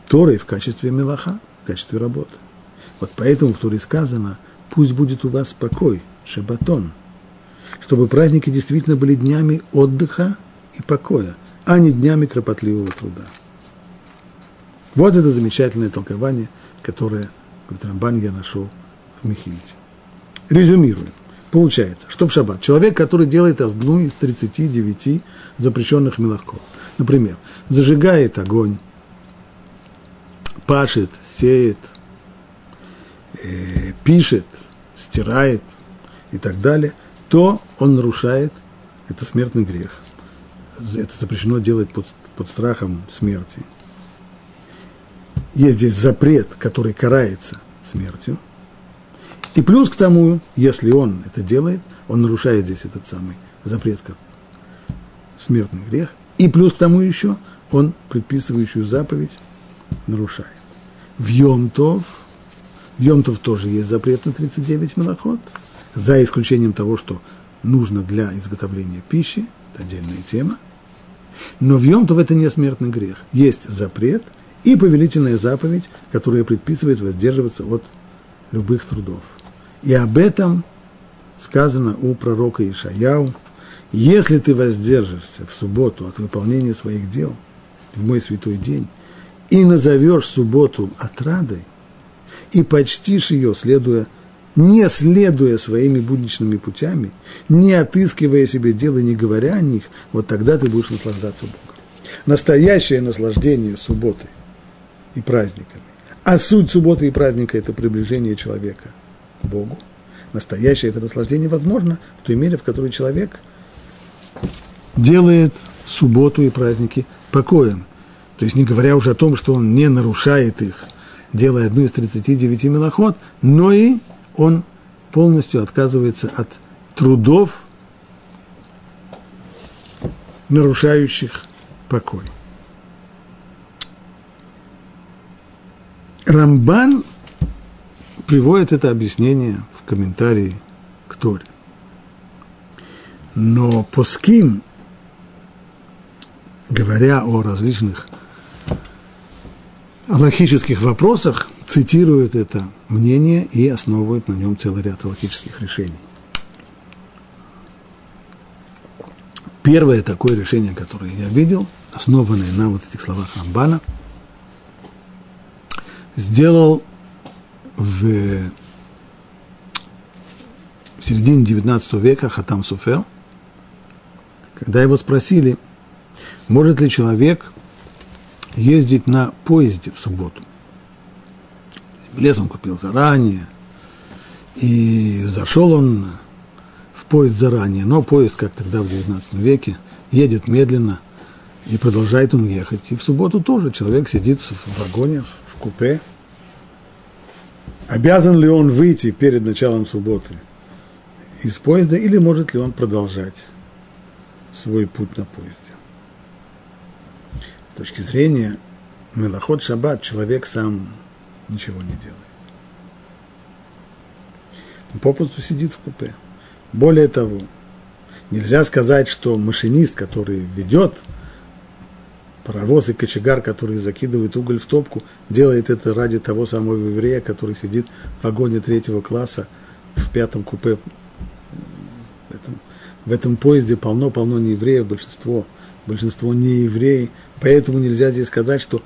Торой в качестве мелаха, в качестве работы. Вот поэтому в Торе сказано, пусть будет у вас покой, шабатон – чтобы праздники действительно были днями отдыха и покоя, а не днями кропотливого труда. Вот это замечательное толкование, которое, говорит Рамбан, я нашел в Михильте. Резюмируем. Получается, что в шаббат человек, который делает одну из 39 запрещенных мелахков, например, зажигает огонь, пашет, сеет, пишет, стирает и так далее, то он нарушает, это смертный грех. Это запрещено делать под, под страхом смерти. Есть здесь запрет, который карается смертью. И плюс к тому, если он это делает, он нарушает здесь этот самый запрет, как смертный грех. И плюс к тому еще он предписывающую заповедь нарушает. В Йомтов, в Йомтов тоже есть запрет на 39 мелоход – за исключением того, что нужно для изготовления пищи, это отдельная тема. Но в Йомтов это не смертный грех. Есть запрет и повелительная заповедь, которая предписывает воздерживаться от любых трудов. И об этом сказано у пророка Ишаяу. Если ты воздержишься в субботу от выполнения своих дел, в мой святой день, и назовешь субботу отрадой, и почтишь ее, следуя не следуя своими будничными путями, не отыскивая себе дела, не говоря о них, вот тогда ты будешь наслаждаться Богом. Настоящее наслаждение субботы и праздниками. А суть субботы и праздника – это приближение человека к Богу. Настоящее это наслаждение возможно в той мере, в которой человек делает субботу и праздники покоем. То есть не говоря уже о том, что он не нарушает их, делая одну из 39 милоход, но и он полностью отказывается от трудов, нарушающих покой. Рамбан приводит это объяснение в комментарии к Торе. Но Поским, говоря о различных аллахических вопросах, цитируют это мнение и основывают на нем целый ряд логических решений. Первое такое решение, которое я видел, основанное на вот этих словах Рамбана, сделал в, в середине 19 века Хатам Суфер, когда его спросили, может ли человек ездить на поезде в субботу. Билет он купил заранее, и зашел он в поезд заранее, но поезд, как тогда в XIX веке, едет медленно, и продолжает он ехать. И в субботу тоже человек сидит в вагоне, в купе. Обязан ли он выйти перед началом субботы из поезда, или может ли он продолжать свой путь на поезде? С точки зрения Мелоход Шаббат человек сам ничего не делает. Он попросту сидит в купе. Более того, нельзя сказать, что машинист, который ведет паровоз и кочегар, который закидывает уголь в топку, делает это ради того самого еврея, который сидит в вагоне третьего класса в пятом купе. В этом, в этом поезде полно-полно неевреев, большинство, большинство не евреи – Поэтому нельзя здесь сказать, что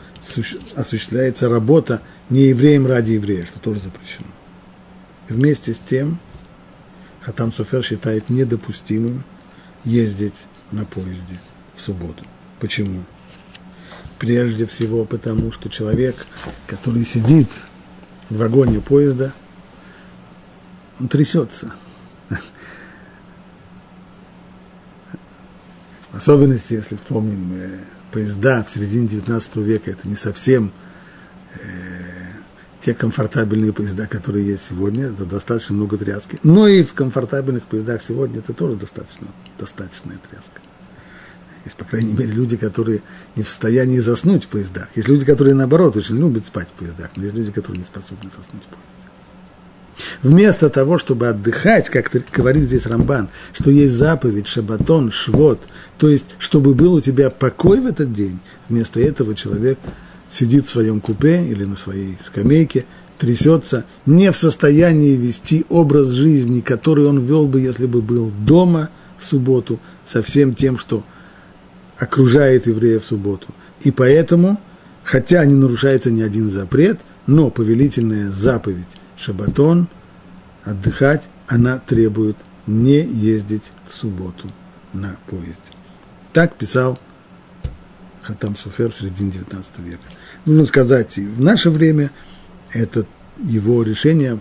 осуществляется работа не евреем ради еврея, что тоже запрещено. Вместе с тем, Хатам Софер считает недопустимым ездить на поезде в субботу. Почему? Прежде всего потому, что человек, который сидит в вагоне поезда, он трясется. В особенности, если вспомним э, поезда в середине 19 века, это не совсем э, те комфортабельные поезда, которые есть сегодня, это достаточно много тряски. Но и в комфортабельных поездах сегодня это тоже достаточно, достаточная тряска. Есть, по крайней мере, люди, которые не в состоянии заснуть в поездах. Есть люди, которые, наоборот, очень любят спать в поездах, но есть люди, которые не способны заснуть в поезде. Вместо того, чтобы отдыхать, как говорит здесь Рамбан, что есть заповедь, шабатон, швот, то есть, чтобы был у тебя покой в этот день, вместо этого человек сидит в своем купе или на своей скамейке, трясется, не в состоянии вести образ жизни, который он вел бы, если бы был дома в субботу, со всем тем, что окружает еврея в субботу. И поэтому, хотя не нарушается ни один запрет, но повелительная заповедь Шабатон, отдыхать, она требует не ездить в субботу на поезде. Так писал Хатам Суфер в середине 19 века. Нужно сказать, в наше время это его решение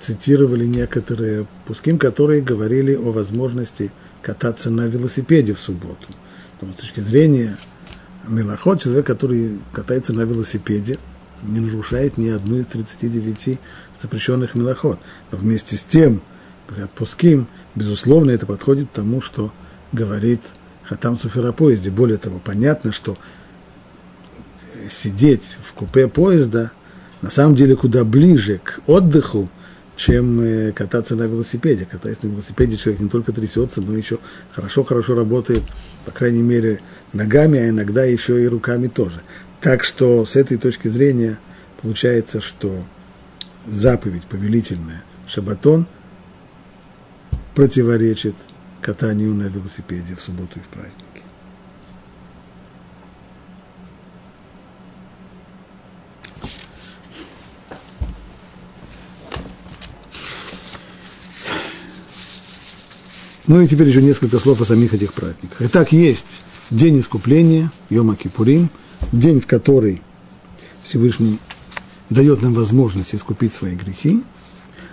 цитировали некоторые пуским, которые говорили о возможности кататься на велосипеде в субботу. Потому с точки зрения милоход, человек, который катается на велосипеде, не нарушает ни одну из 39 запрещенных милоход. Но вместе с тем, говорят пуским, безусловно, это подходит тому, что говорит Хатам Суфера поезде. Более того, понятно, что сидеть в купе поезда на самом деле куда ближе к отдыху, чем э, кататься на велосипеде. Катаясь на велосипеде, человек не только трясется, но еще хорошо-хорошо работает, по крайней мере, ногами, а иногда еще и руками тоже. Так что с этой точки зрения получается, что заповедь повелительная Шабатон противоречит катанию на велосипеде в субботу и в праздники. Ну и теперь еще несколько слов о самих этих праздниках. Итак, есть день искупления, Йома Кипурим, день, в который Всевышний дает нам возможность искупить свои грехи,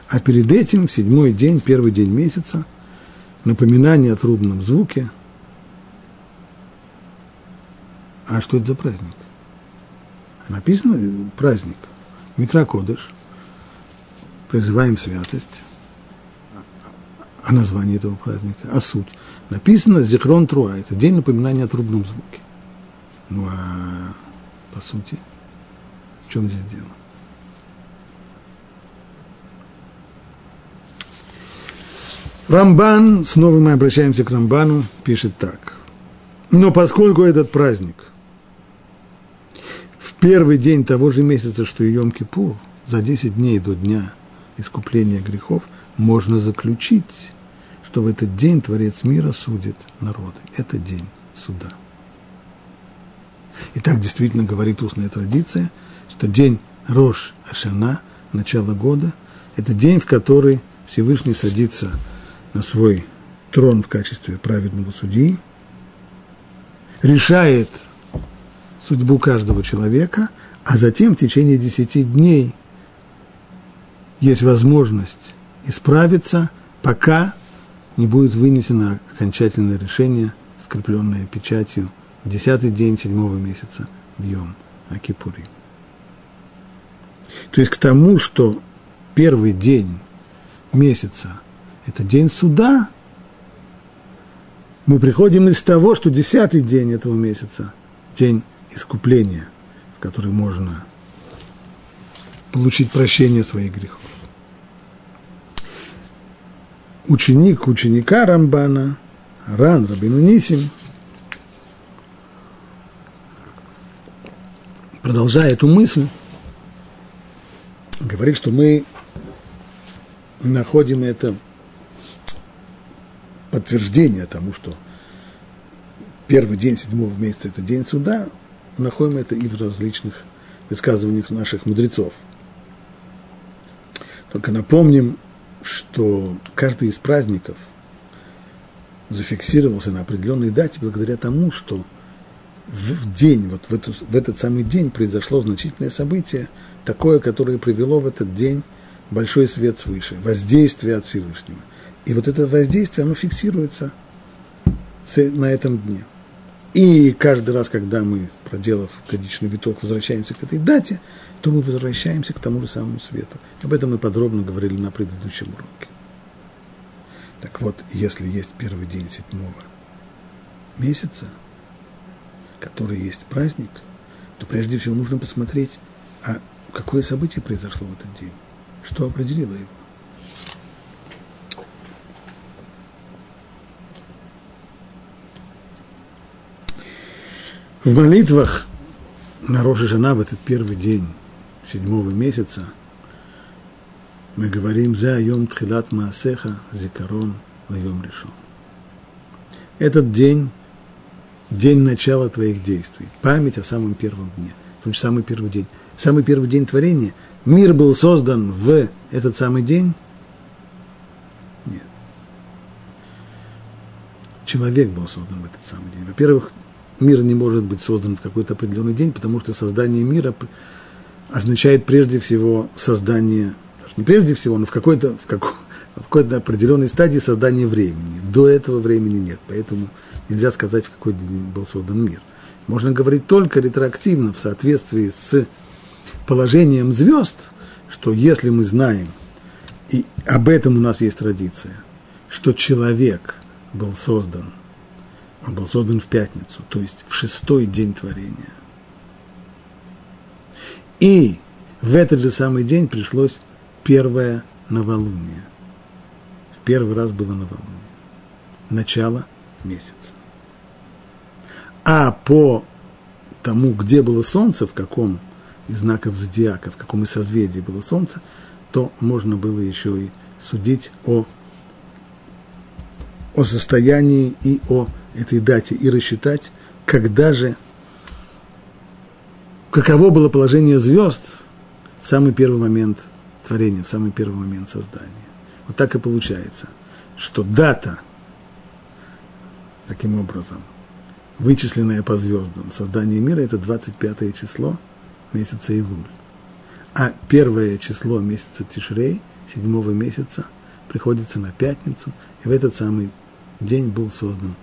а перед этим, в седьмой день, первый день месяца, напоминание о трубном звуке. А что это за праздник? Написано праздник. Микрокодыш. Призываем святость а название этого праздника, а суть. Написано Зихрон Труа, это день напоминания о трубном звуке. Ну а по сути, в чем здесь дело? Рамбан, снова мы обращаемся к Рамбану, пишет так. Но поскольку этот праздник в первый день того же месяца, что и Йом-Кипур, за 10 дней до дня искупления грехов, можно заключить, что в этот день Творец мира судит народы. Это день суда. И так действительно говорит устная традиция, что день Рош Ашана, начало года, это день, в который Всевышний садится на свой трон в качестве праведного судьи, решает судьбу каждого человека, а затем в течение десяти дней есть возможность исправиться, пока не будет вынесено окончательное решение, скрепленное печатью в десятый день седьмого месяца в Йом Акипури. То есть к тому, что первый день месяца – это день суда, мы приходим из того, что десятый день этого месяца – день искупления, в который можно получить прощение своих грехов. Ученик ученика Рамбана, Ран Рабину Нисим, продолжая эту мысль, говорит, что мы находим это подтверждение тому, что первый день седьмого месяца – это день суда, мы находим это и в различных высказываниях наших мудрецов. Только напомним, что каждый из праздников зафиксировался на определенной дате благодаря тому, что в день, вот в, эту, в этот самый день произошло значительное событие, такое, которое привело в этот день большой свет свыше, воздействие от Всевышнего. И вот это воздействие, оно фиксируется на этом дне. И каждый раз, когда мы, проделав годичный виток, возвращаемся к этой дате, то мы возвращаемся к тому же самому свету. Об этом мы подробно говорили на предыдущем уроке. Так вот, если есть первый день седьмого месяца, который есть праздник, то прежде всего нужно посмотреть, а какое событие произошло в этот день, что определило его. В молитвах на Роша Жена в этот первый день седьмого месяца мы говорим «За йом тхилат маасеха зикарон лайом решен». Этот день – день начала твоих действий, память о самом первом дне, то есть самый первый день. Самый первый день творения. Мир был создан в этот самый день? Нет. Человек был создан в этот самый день. Во-первых, мир не может быть создан в какой-то определенный день, потому что создание мира означает прежде всего создание, не прежде всего, но в какой-то, в какой, в какой-то определенной стадии создания времени. До этого времени нет, поэтому нельзя сказать, в какой день был создан мир. Можно говорить только ретроактивно, в соответствии с положением звезд, что если мы знаем, и об этом у нас есть традиция, что человек был создан он был создан в пятницу, то есть в шестой день творения. И в этот же самый день пришлось первое новолуние. В первый раз было новолуние. Начало месяца. А по тому, где было солнце, в каком из знаков зодиака, в каком из созвездий было солнце, то можно было еще и судить о, о состоянии и о этой дате и рассчитать, когда же, каково было положение звезд в самый первый момент творения, в самый первый момент создания. Вот так и получается, что дата, таким образом, вычисленная по звездам создания мира, это 25 число месяца Илуль. А первое число месяца Тишрей, седьмого месяца, приходится на пятницу, и в этот самый день был создан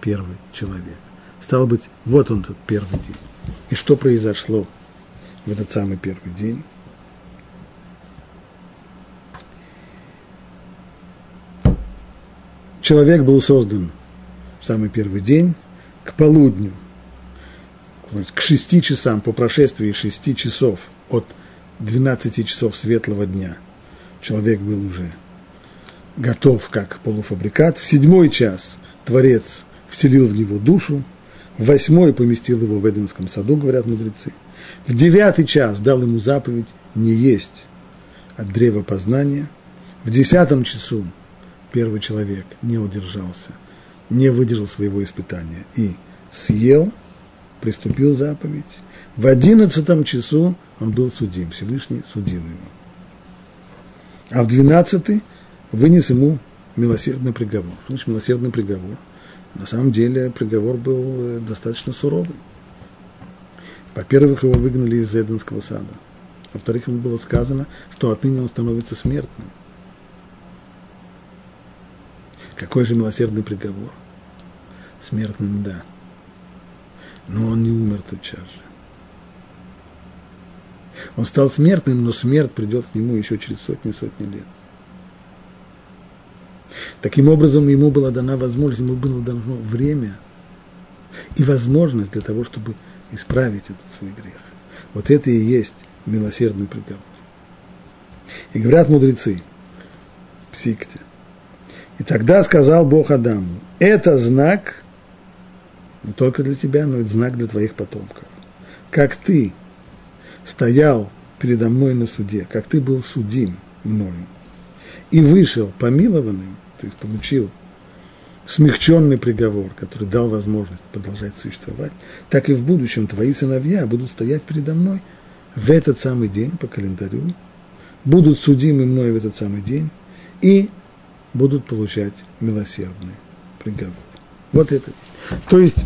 первый человек. Стало быть, вот он, этот первый день. И что произошло в этот самый первый день? Человек был создан в самый первый день к полудню, к шести часам, по прошествии шести часов от 12 часов светлого дня. Человек был уже готов как полуфабрикат. В седьмой час Творец вселил в него душу, в восьмой поместил его в Эденском саду, говорят мудрецы, в девятый час дал ему заповедь не есть от древа познания, в десятом часу первый человек не удержался, не выдержал своего испытания и съел, приступил заповедь, в одиннадцатом часу он был судим, Всевышний судил его. А в двенадцатый вынес ему милосердный приговор. Что значит милосердный приговор? На самом деле приговор был э, достаточно суровый. Во-первых, его выгнали из Эденского сада. Во-вторых, ему было сказано, что отныне он становится смертным. Какой же милосердный приговор? Смертным, да. Но он не умер тотчас же. Он стал смертным, но смерть придет к нему еще через сотни-сотни лет. Таким образом, ему была дана возможность, ему было дано время и возможность для того, чтобы исправить этот свой грех. Вот это и есть милосердный приговор. И говорят мудрецы, псикте. И тогда сказал Бог Адаму, это знак не только для тебя, но и знак для твоих потомков. Как ты стоял передо мной на суде, как ты был судим мною, и вышел помилованным, то есть получил смягченный приговор, который дал возможность продолжать существовать, так и в будущем твои сыновья будут стоять передо мной в этот самый день по календарю, будут судимы мной в этот самый день и будут получать милосердный приговор. Вот это. То есть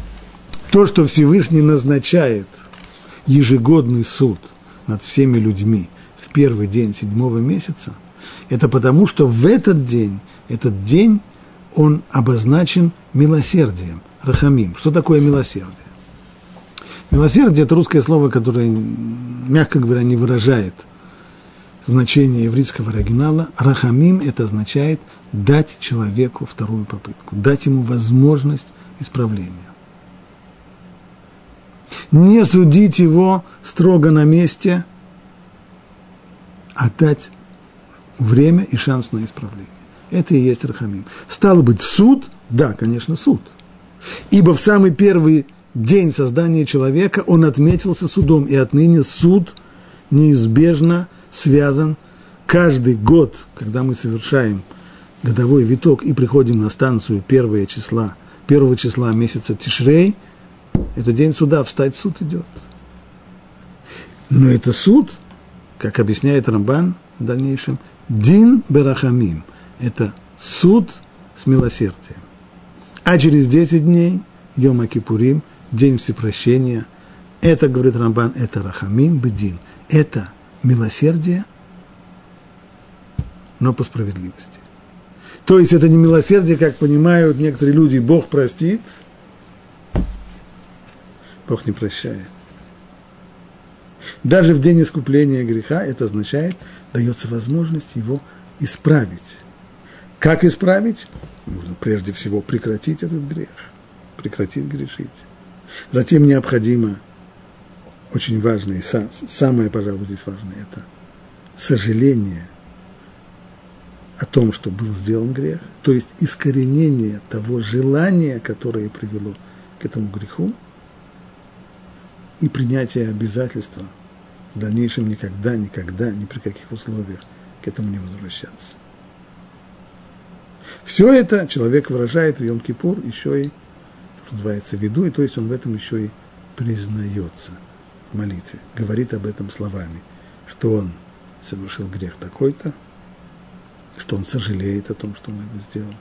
то, что Всевышний назначает ежегодный суд над всеми людьми в первый день седьмого месяца, это потому, что в этот день, этот день, он обозначен милосердием, рахамим. Что такое милосердие? Милосердие – это русское слово, которое, мягко говоря, не выражает значение еврейского оригинала. Рахамим – это означает дать человеку вторую попытку, дать ему возможность исправления. Не судить его строго на месте, а дать время и шанс на исправление. Это и есть Рахамим. Стало быть, суд, да, конечно, суд. Ибо в самый первый день создания человека он отметился судом, и отныне суд неизбежно связан каждый год, когда мы совершаем годовой виток и приходим на станцию первого числа, первого числа месяца Тишрей, это день суда, встать суд идет. Но это суд, как объясняет Рамбан в дальнейшем, Дин Берахамим – это суд с милосердием. А через 10 дней, Йома Кипурим, день всепрощения, это, говорит Рамбан, это Рахамим Бедин, это милосердие, но по справедливости. То есть это не милосердие, как понимают некоторые люди, Бог простит, Бог не прощает. Даже в день искупления греха это означает, дается возможность его исправить. Как исправить? Нужно прежде всего прекратить этот грех, прекратить грешить. Затем необходимо, очень важное, самое, пожалуй, здесь важное, это сожаление о том, что был сделан грех, то есть искоренение того желания, которое привело к этому греху, и принятие обязательства в дальнейшем никогда, никогда, ни при каких условиях к этому не возвращаться. Все это человек выражает в Йом-Кипур еще и, что называется, виду, и то есть он в этом еще и признается в молитве, говорит об этом словами, что он совершил грех такой-то, что он сожалеет о том, что он его сделал.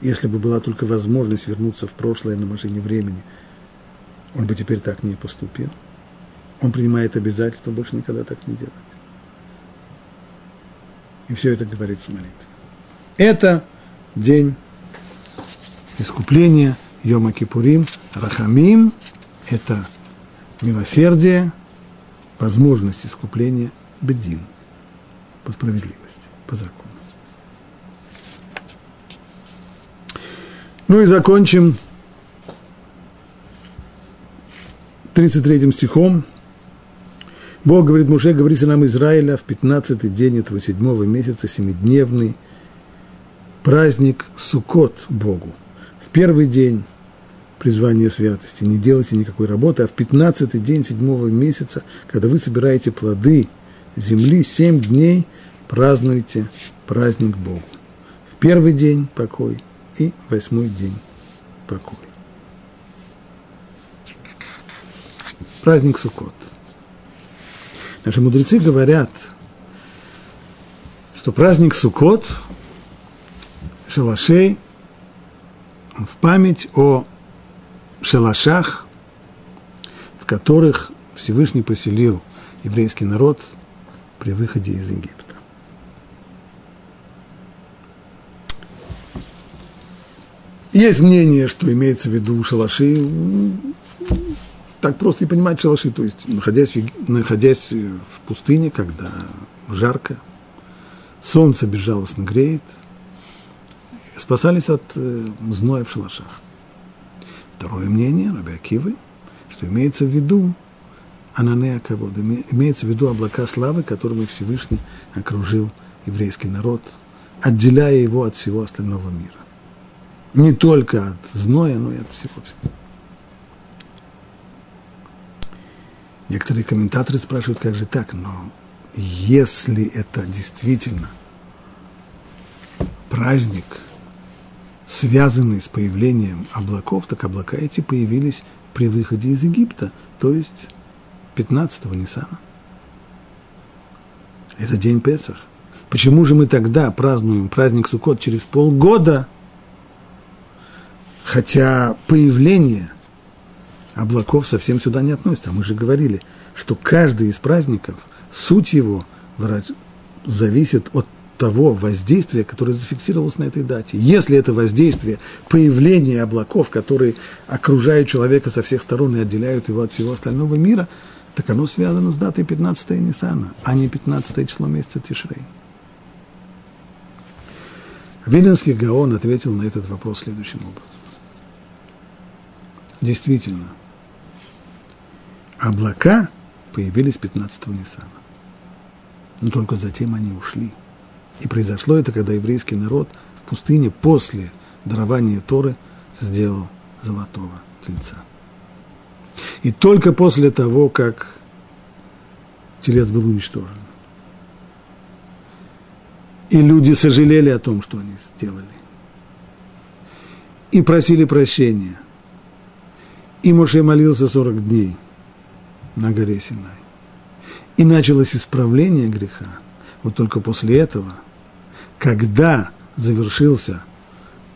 Если бы была только возможность вернуться в прошлое на машине времени, он бы теперь так не поступил. Он принимает обязательство больше никогда так не делать. И все это говорится в молитве. Это день искупления Йома Кипурим, Рахамим – это милосердие, возможность искупления Бедин по справедливости, по закону. Ну и закончим 33 стихом. Бог говорит, Муше, говори нам Израиля в 15 день этого седьмого месяца, семидневный, праздник Сукот Богу. В первый день призвания святости не делайте никакой работы, а в 15 день седьмого месяца, когда вы собираете плоды земли, семь дней празднуйте праздник Богу. В первый день покой и восьмой день покой. Праздник Сукот. Наши мудрецы говорят, что праздник Сукот – шалашей в память о шалашах, в которых Всевышний поселил еврейский народ при выходе из Египта. Есть мнение, что имеется в виду шалаши, так просто не понимать шалаши, то есть находясь находясь в пустыне, когда жарко, солнце безжалостно греет – спасались от э, зноя в шалашах. Второе мнение Раби Акивы, что имеется в виду Ананея Кавод, имеется в виду облака славы, которыми Всевышний окружил еврейский народ, отделяя его от всего остального мира. Не только от зноя, но и от всего всего. Некоторые комментаторы спрашивают, как же так, но если это действительно праздник – связанный с появлением облаков, так облака эти появились при выходе из Египта, то есть 15-го Ниссана. Это день Песах. Почему же мы тогда празднуем праздник Суккот через полгода Хотя появление облаков совсем сюда не относится. А мы же говорили, что каждый из праздников, суть его зависит от того воздействия, которое зафиксировалось на этой дате. Если это воздействие появления облаков, которые окружают человека со всех сторон и отделяют его от всего остального мира, так оно связано с датой 15 Ниссана, а не 15 число месяца Тишрей. Виленский Гаон ответил на этот вопрос следующим образом. Действительно, облака появились 15 Ниссана. Но только затем они ушли – и произошло это, когда еврейский народ в пустыне после дарования Торы сделал золотого тельца. И только после того, как телец был уничтожен. И люди сожалели о том, что они сделали. И просили прощения. И Моше молился 40 дней на горе Синай. И началось исправление греха. Вот только после этого – когда завершился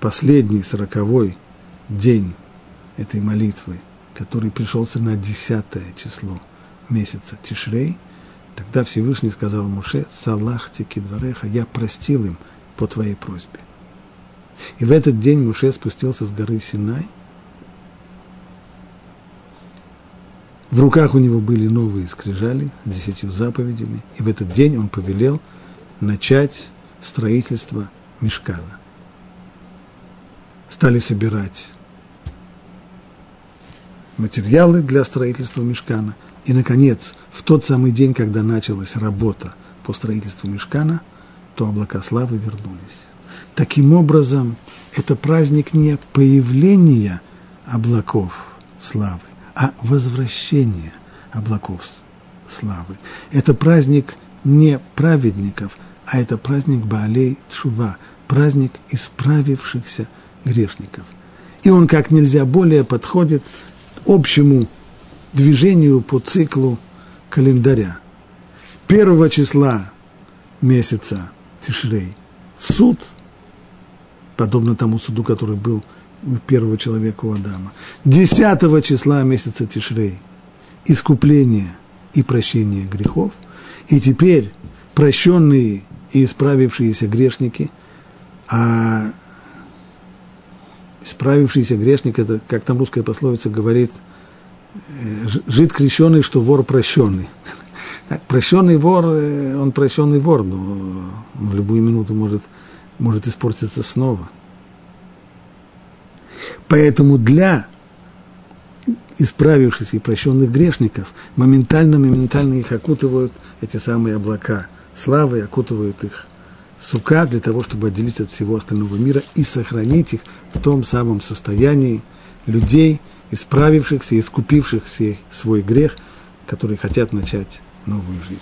последний сороковой день этой молитвы, который пришелся на десятое число месяца Тишрей, тогда Всевышний сказал Муше, «Салах двореха, я простил им по твоей просьбе». И в этот день Муше спустился с горы Синай. В руках у него были новые скрижали с десятью заповедями, и в этот день он повелел начать строительства Мешкана. Стали собирать материалы для строительства Мешкана. И, наконец, в тот самый день, когда началась работа по строительству Мешкана, то облака славы вернулись. Таким образом, это праздник не появления облаков славы, а возвращения облаков славы. Это праздник не праведников, а это праздник Баалей Тшува, праздник исправившихся грешников. И он как нельзя более подходит общему движению по циклу календаря. Первого числа месяца Тишрей суд, подобно тому суду, который был первого человека у Адама. Десятого числа месяца Тишрей искупление и прощение грехов. И теперь прощенные и исправившиеся грешники, а исправившийся грешник, это, как там русская пословица говорит, э, жид крещенный, что вор прощенный. Так, прощенный вор, э, он прощенный вор, но в любую минуту может, может испортиться снова. Поэтому для исправившихся и прощенных грешников моментально, моментально их окутывают эти самые облака – славы окутывают их сука для того, чтобы отделить от всего остального мира и сохранить их в том самом состоянии людей, исправившихся, искупивших свой грех, которые хотят начать новую жизнь.